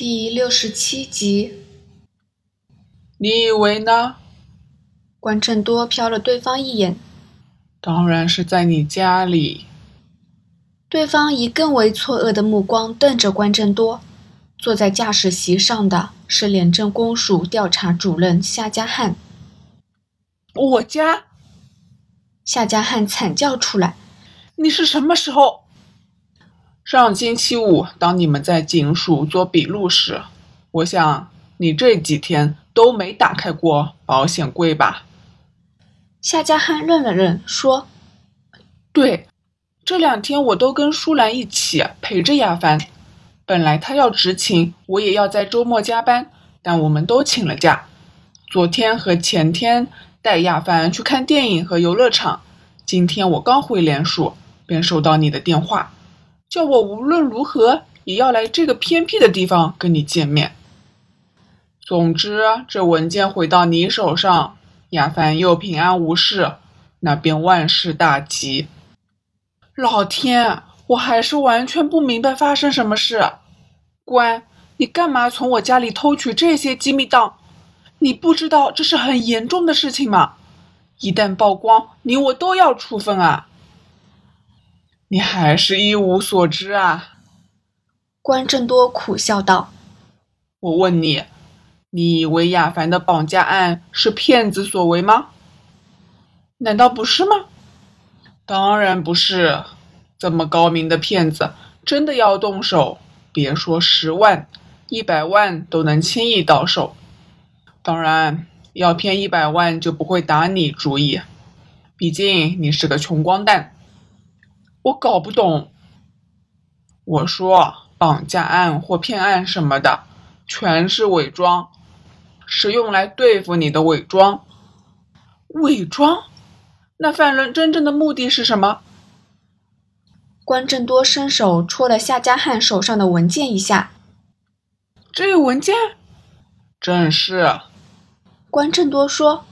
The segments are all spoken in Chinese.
第六十七集，你以为呢？关正多瞟了对方一眼，当然是在你家里。对方以更为错愕的目光瞪着关正多。坐在驾驶席上的是廉政公署调查主任夏家汉。我家？夏家汉惨叫出来：“你是什么时候？”上星期五，当你们在警署做笔录时，我想你这几天都没打开过保险柜吧？夏家汉愣了愣，说：“对，这两天我都跟舒兰一起陪着亚凡。本来他要执勤，我也要在周末加班，但我们都请了假。昨天和前天带亚凡去看电影和游乐场。今天我刚回联署，便收到你的电话。”叫我无论如何也要来这个偏僻的地方跟你见面。总之，这文件回到你手上，亚凡又平安无事，那便万事大吉。老天，我还是完全不明白发生什么事。乖，你干嘛从我家里偷取这些机密档？你不知道这是很严重的事情吗？一旦曝光，你我都要处分啊！你还是一无所知啊！关正多苦笑道：“我问你，你以为亚凡的绑架案是骗子所为吗？难道不是吗？当然不是。这么高明的骗子，真的要动手，别说十万、一百万都能轻易到手。当然，要骗一百万就不会打你主意，毕竟你是个穷光蛋。”我搞不懂。我说绑架案或骗案什么的，全是伪装，是用来对付你的伪装。伪装？那犯人真正的目的是什么？关正多伸手戳了夏家汉手上的文件一下。这有文件？正是。关正多说：“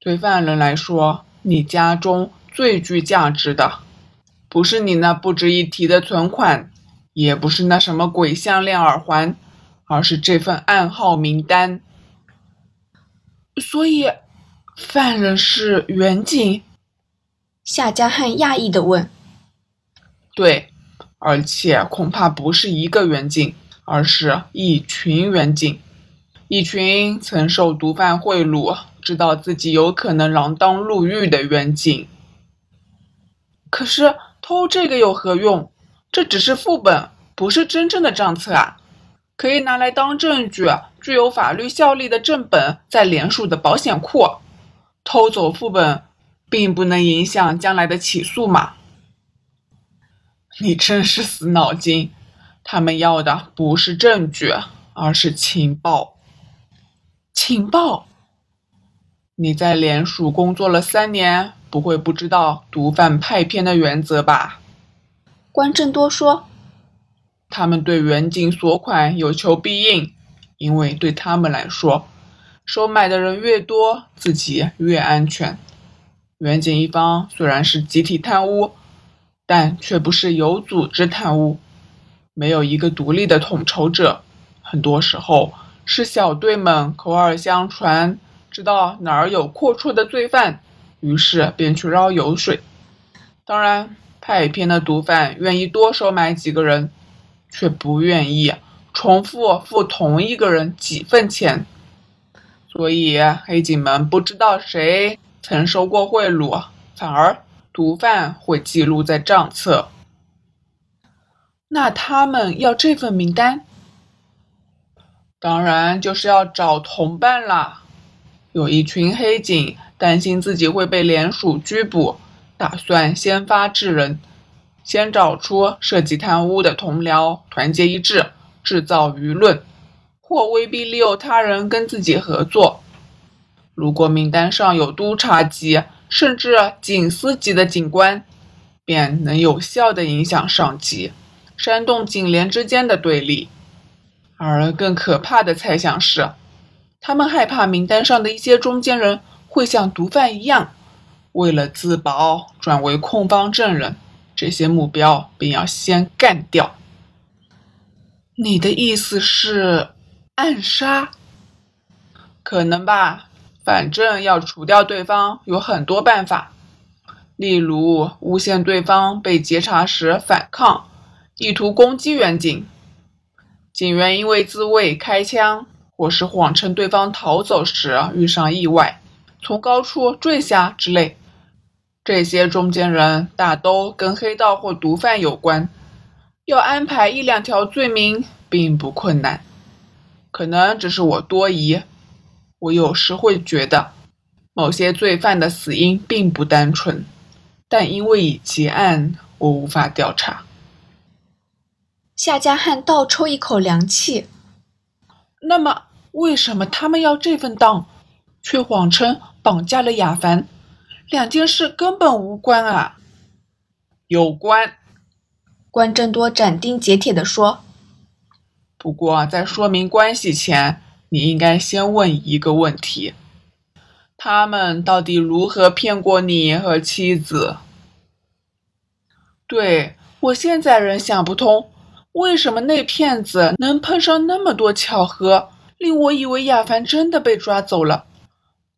对犯人来说，你家中最具价值的。”不是你那不值一提的存款，也不是那什么鬼项链耳环，而是这份暗号名单。所以，犯人是远景。夏家汉讶异的问：“对，而且恐怕不是一个远景，而是一群远景，一群曾受毒贩贿赂，知道自己有可能锒铛入狱的远景。可是。”偷这个有何用？这只是副本，不是真正的账册啊！可以拿来当证据，具有法律效力的正本在联署的保险库。偷走副本，并不能影响将来的起诉嘛？你真是死脑筋！他们要的不是证据，而是情报。情报？你在联署工作了三年。不会不知道毒贩派片的原则吧？关正多说：“他们对远景索款有求必应，因为对他们来说，收买的人越多，自己越安全。远景一方虽然是集体贪污，但却不是有组织贪污，没有一个独立的统筹者。很多时候是小队们口耳相传，知道哪儿有阔绰的罪犯。”于是便去捞油水。当然，派片的毒贩愿意多收买几个人，却不愿意重复付同一个人几份钱。所以黑警们不知道谁曾收过贿赂，反而毒贩会记录在账册。那他们要这份名单，当然就是要找同伴啦。有一群黑警。担心自己会被联署拘捕，打算先发制人，先找出涉及贪污的同僚，团结一致，制造舆论，或威逼利诱他人跟自己合作。如果名单上有督察级甚至警司级的警官，便能有效地影响上级，煽动警联之间的对立。而更可怕的猜想是，他们害怕名单上的一些中间人。会像毒贩一样，为了自保转为控方证人，这些目标便要先干掉。你的意思是暗杀？可能吧，反正要除掉对方有很多办法，例如诬陷对方被劫查时反抗，意图攻击远景，警员因为自卫开枪，或是谎称对方逃走时遇上意外，从高处坠下之类。这些中间人大都跟黑道或毒贩有关。要安排一两条罪名并不困难，可能只是我多疑。我有时会觉得，某些罪犯的死因并不单纯，但因为已结案，我无法调查。夏家汉倒抽一口凉气。那么，为什么他们要这份当，却谎称绑架了亚凡？两件事根本无关啊！有关。关正多斩钉截铁地说：“不过，在说明关系前，你应该先问一个问题：他们到底如何骗过你和妻子？对我现在仍想不通，为什么那骗子能碰上那么多巧合，令我以为亚凡真的被抓走了？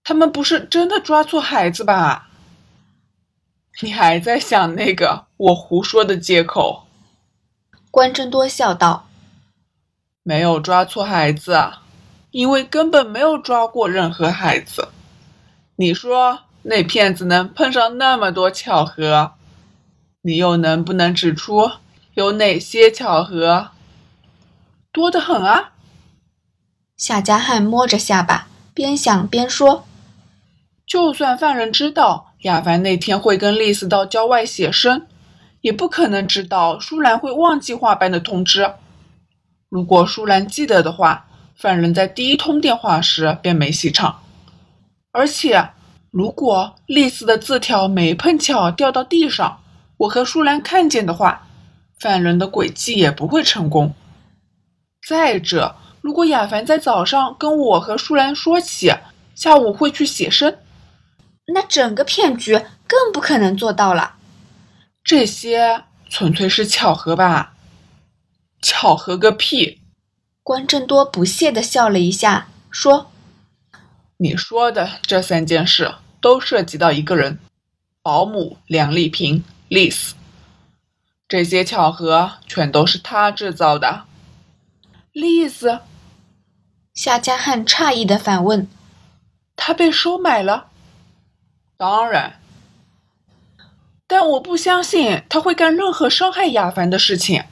他们不是真的抓错孩子吧？你还在想那个我胡说的借口？”关真多笑道：“没有抓错孩子，因为根本没有抓过任何孩子。你说那骗子能碰上那么多巧合，你又能不能指出有哪些巧合？多得很啊！”夏家汉摸着下巴，边想边说：“就算犯人知道亚凡那天会跟丽丝到郊外写生。”也不可能知道舒兰会忘记画班的通知。如果舒兰记得的话，犯人在第一通电话时便没戏唱。而且，如果丽丝的字条没碰巧掉到地上，我和舒兰看见的话，犯人的诡计也不会成功。再者，如果亚凡在早上跟我和舒兰说起下午会去写生，那整个骗局更不可能做到了。这些纯粹是巧合吧？巧合个屁！关正多不屑地笑了一下，说：“你说的这三件事都涉及到一个人——保姆梁丽萍，丽丝。这些巧合全都是他制造的。”丽丝，夏家汉诧异地反问：“他被收买了？”当然。但我不相信他会干任何伤害亚凡的事情。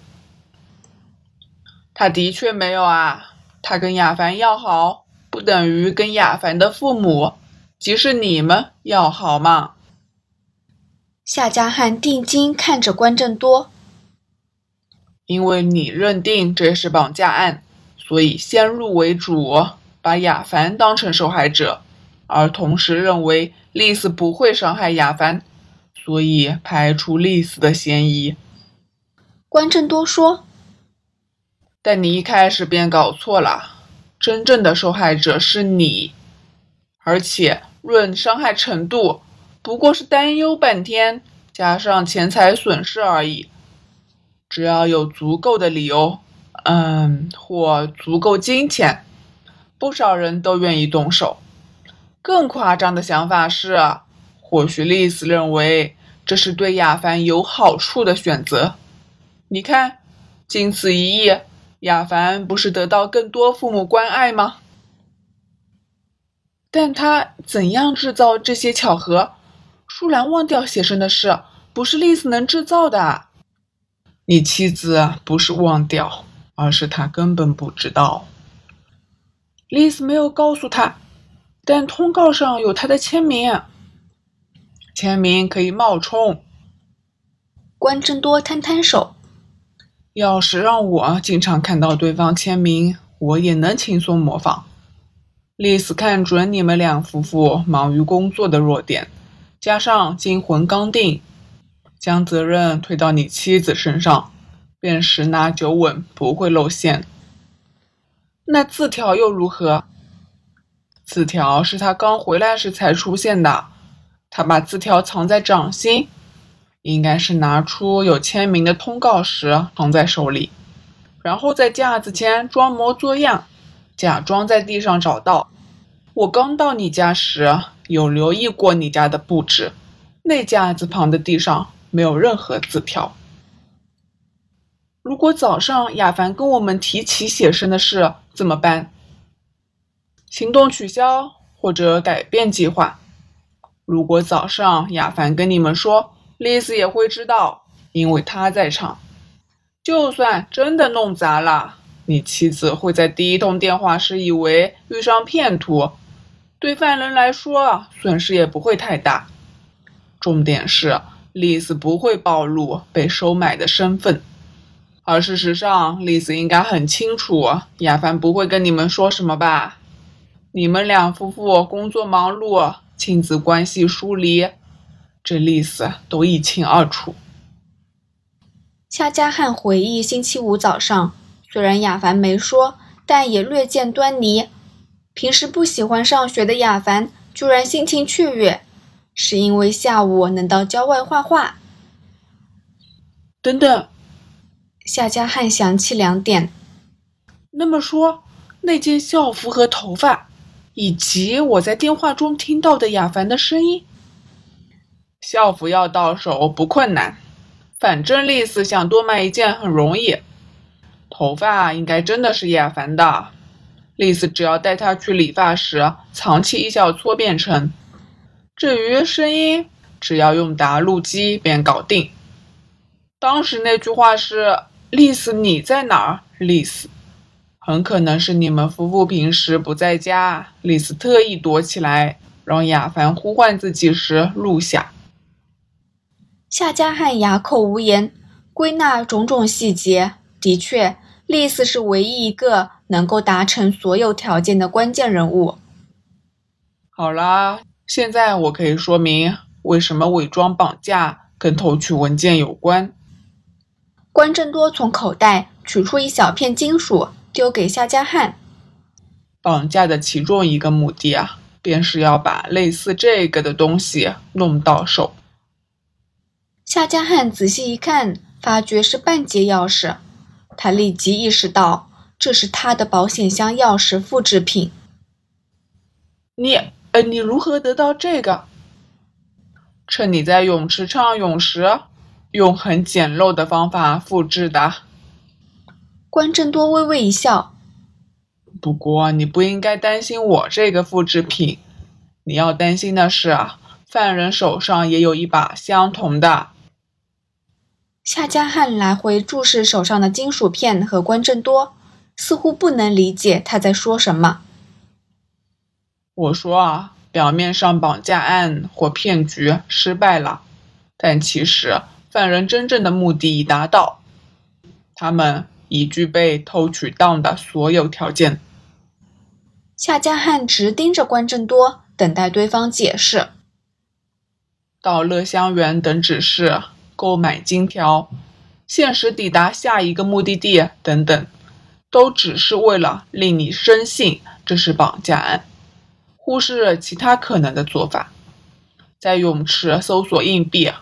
他的确没有啊，他跟亚凡要好，不等于跟亚凡的父母，即是你们要好吗？夏家汉定睛看着关正多，因为你认定这是绑架案，所以先入为主，把亚凡当成受害者，而同时认为丽丝不会伤害亚凡。所以排除丽丝的嫌疑。关正多说：“但你一开始便搞错了，真正的受害者是你，而且论伤害程度，不过是担忧半天加上钱财损失而已。只要有足够的理由，嗯，或足够金钱，不少人都愿意动手。更夸张的想法是。”或许丽丝认为这是对亚凡有好处的选择。你看，经此一役，亚凡不是得到更多父母关爱吗？但他怎样制造这些巧合？舒兰忘掉写生的事，不是丽丝能制造的。你妻子不是忘掉，而是她根本不知道。丽丝没有告诉他，但通告上有他的签名。签名可以冒充。关正多摊摊手，要是让我经常看到对方签名，我也能轻松模仿。丽丝看准你们两夫妇忙于工作的弱点，加上惊魂刚定，将责任推到你妻子身上，便十拿九稳不会露馅。那字条又如何？字条是他刚回来时才出现的。他把字条藏在掌心，应该是拿出有签名的通告时藏在手里，然后在架子前装模作样，假装在地上找到。我刚到你家时，有留意过你家的布置，那架子旁的地上没有任何字条。如果早上亚凡跟我们提起写生的事，怎么办？行动取消或者改变计划。如果早上亚凡跟你们说，丽丝也会知道，因为他在场。就算真的弄砸了，你妻子会在第一通电话时以为遇上骗徒，对犯人来说损失也不会太大。重点是，丽丝不会暴露被收买的身份。而事实上，丽丝应该很清楚，亚凡不会跟你们说什么吧？你们两夫妇工作忙碌，亲子关系疏离，这历史都一清二楚。夏加汉回忆星期五早上，虽然亚凡没说，但也略见端倪。平时不喜欢上学的亚凡，居然心情雀跃，是因为下午能到郊外画画。等等。夏家汉想起两点，那么说，那件校服和头发，以及我在电话中听到的亚凡的声音，校服要到手不困难，反正丽丝想多买一件很容易。头发应该真的是亚凡的，丽丝只要带他去理发时藏起一小撮便成。至于声音，只要用答录机便搞定。当时那句话是。丽丝，你在哪儿？丽丝，很可能是你们夫妇平时不在家。丽丝特意躲起来，让亚凡呼唤自己时录下。夏家汉哑口无言，归纳种种细节，的确，丽丝是唯一一个能够达成所有条件的关键人物。好啦，现在我可以说明为什么伪装绑架跟偷取文件有关。关正多从口袋取出一小片金属，丢给夏加汉。绑架的其中一个目的啊，便是要把类似这个的东西弄到手。夏加汉仔细一看，发觉是半截钥匙，他立即意识到这是他的保险箱钥匙复制品。你，呃，你如何得到这个？趁你在泳池畅泳时。用很简陋的方法复制的。关正多微微一笑。不过你不应该担心我这个复制品，你要担心的是啊，犯人手上也有一把相同的。夏家汉来回注视手上的金属片和关正多，似乎不能理解他在说什么。我说啊，表面上绑架案或骗局失败了，但其实。犯人真正的目的已达到，他们已具备偷取当的所有条件。夏家汉直盯着关正多，等待对方解释。到乐香园等指示，购买金条，限时抵达下一个目的地等等，都只是为了令你深信这是绑架案，忽视其他可能的做法。在泳池搜索硬币。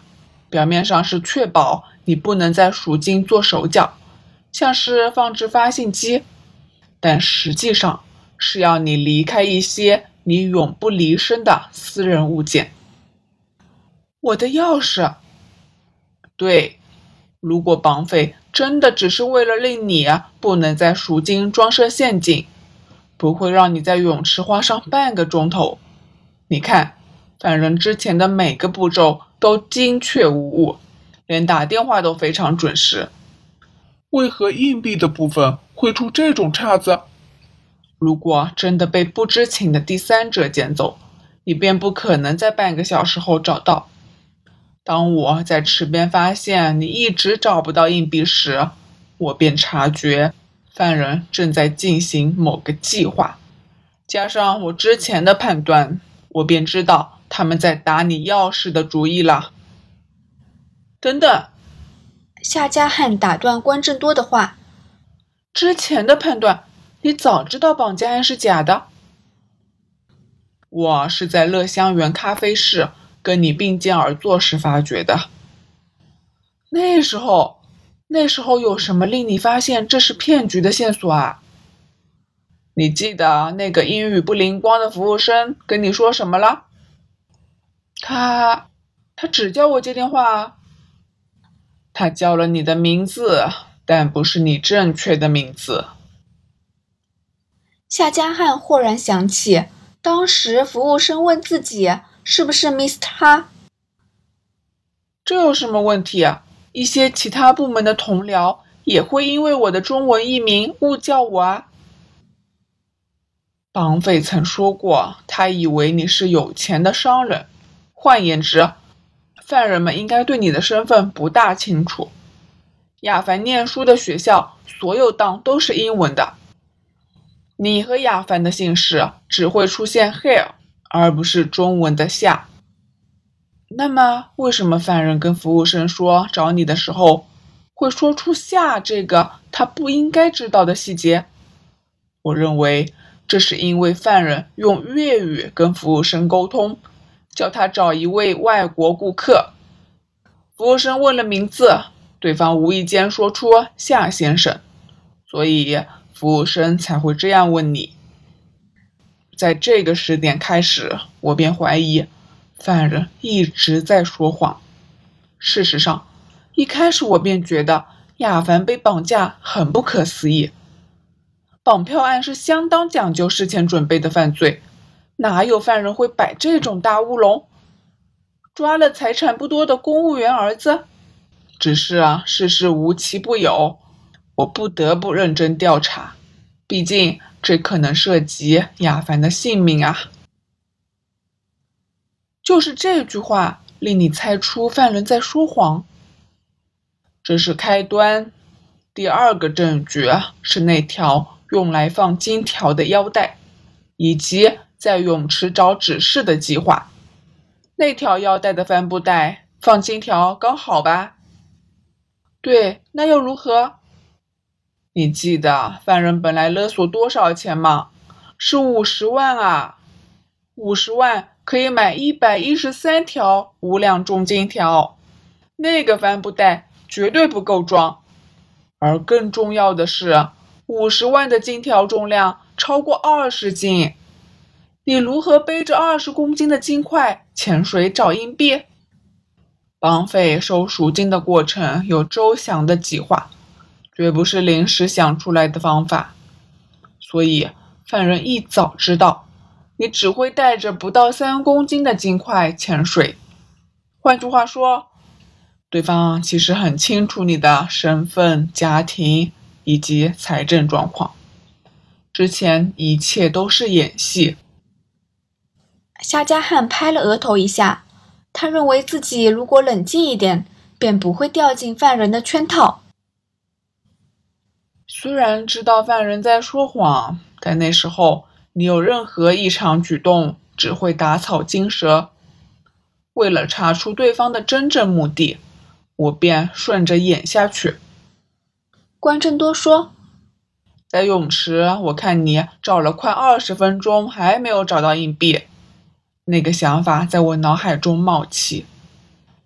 表面上是确保你不能在赎金做手脚，像是放置发信机，但实际上是要你离开一些你永不离身的私人物件。我的钥匙。对，如果绑匪真的只是为了令你不能在赎金装设陷阱，不会让你在泳池花上半个钟头。你看，犯人之前的每个步骤。都精确无误，连打电话都非常准时。为何硬币的部分会出这种岔子？如果真的被不知情的第三者捡走，你便不可能在半个小时后找到。当我在池边发现你一直找不到硬币时，我便察觉犯人正在进行某个计划。加上我之前的判断，我便知道。他们在打你钥匙的主意了。等等，夏家汉打断关正多的话：“之前的判断，你早知道绑架案是假的。我是在乐香园咖啡室跟你并肩而坐时发觉的。那时候，那时候有什么令你发现这是骗局的线索啊？你记得那个英语不灵光的服务生跟你说什么了？他，他只叫我接电话。他叫了你的名字，但不是你正确的名字。夏加汉豁然想起，当时服务生问自己是不是 Miss 他。这有什么问题啊？一些其他部门的同僚也会因为我的中文译名误叫我啊。绑匪曾说过，他以为你是有钱的商人。换言之，犯人们应该对你的身份不大清楚。亚凡念书的学校，所有档都是英文的。你和亚凡的姓氏只会出现 here，而不是中文的夏。那么，为什么犯人跟服务生说找你的时候，会说出夏这个他不应该知道的细节？我认为。这是因为犯人用粤语跟服务生沟通，叫他找一位外国顾客。服务生问了名字，对方无意间说出夏先生，所以服务生才会这样问你。在这个时点开始，我便怀疑犯人一直在说谎。事实上，一开始我便觉得亚凡被绑架很不可思议。绑票案是相当讲究事前准备的犯罪，哪有犯人会摆这种大乌龙？抓了财产不多的公务员儿子，只是啊，事事无奇不有，我不得不认真调查，毕竟这可能涉及亚凡的性命啊。就是这句话令你猜出犯人在说谎，这是开端。第二个证据是那条。用来放金条的腰带，以及在泳池找指示的计划。那条腰带的帆布袋放金条刚好吧？对，那又如何？你记得犯人本来勒索多少钱吗？是五十万啊！五十万可以买一百一十三条无量重金条，那个帆布袋绝对不够装。而更重要的是。五十万的金条重量超过二十斤，你如何背着二十公斤的金块潜水找硬币？绑匪收赎金的过程有周详的计划，绝不是临时想出来的方法。所以，犯人一早知道你只会带着不到三公斤的金块潜水。换句话说，对方其实很清楚你的身份、家庭。以及财政状况，之前一切都是演戏。夏加汉拍了额头一下，他认为自己如果冷静一点，便不会掉进犯人的圈套。虽然知道犯人在说谎，但那时候你有任何异常举动，只会打草惊蛇。为了查出对方的真正目的，我便顺着演下去。关正多说：“在泳池，我看你找了快二十分钟，还没有找到硬币。那个想法在我脑海中冒起。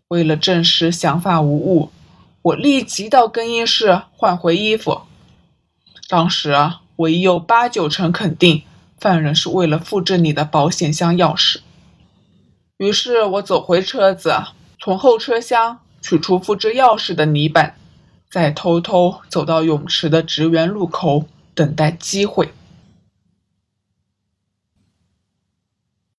为了证实想法无误，我立即到更衣室换回衣服。当时我已有八九成肯定，犯人是为了复制你的保险箱钥匙。于是我走回车子，从后车厢取出复制钥匙的泥板。”再偷偷走到泳池的职员路口，等待机会。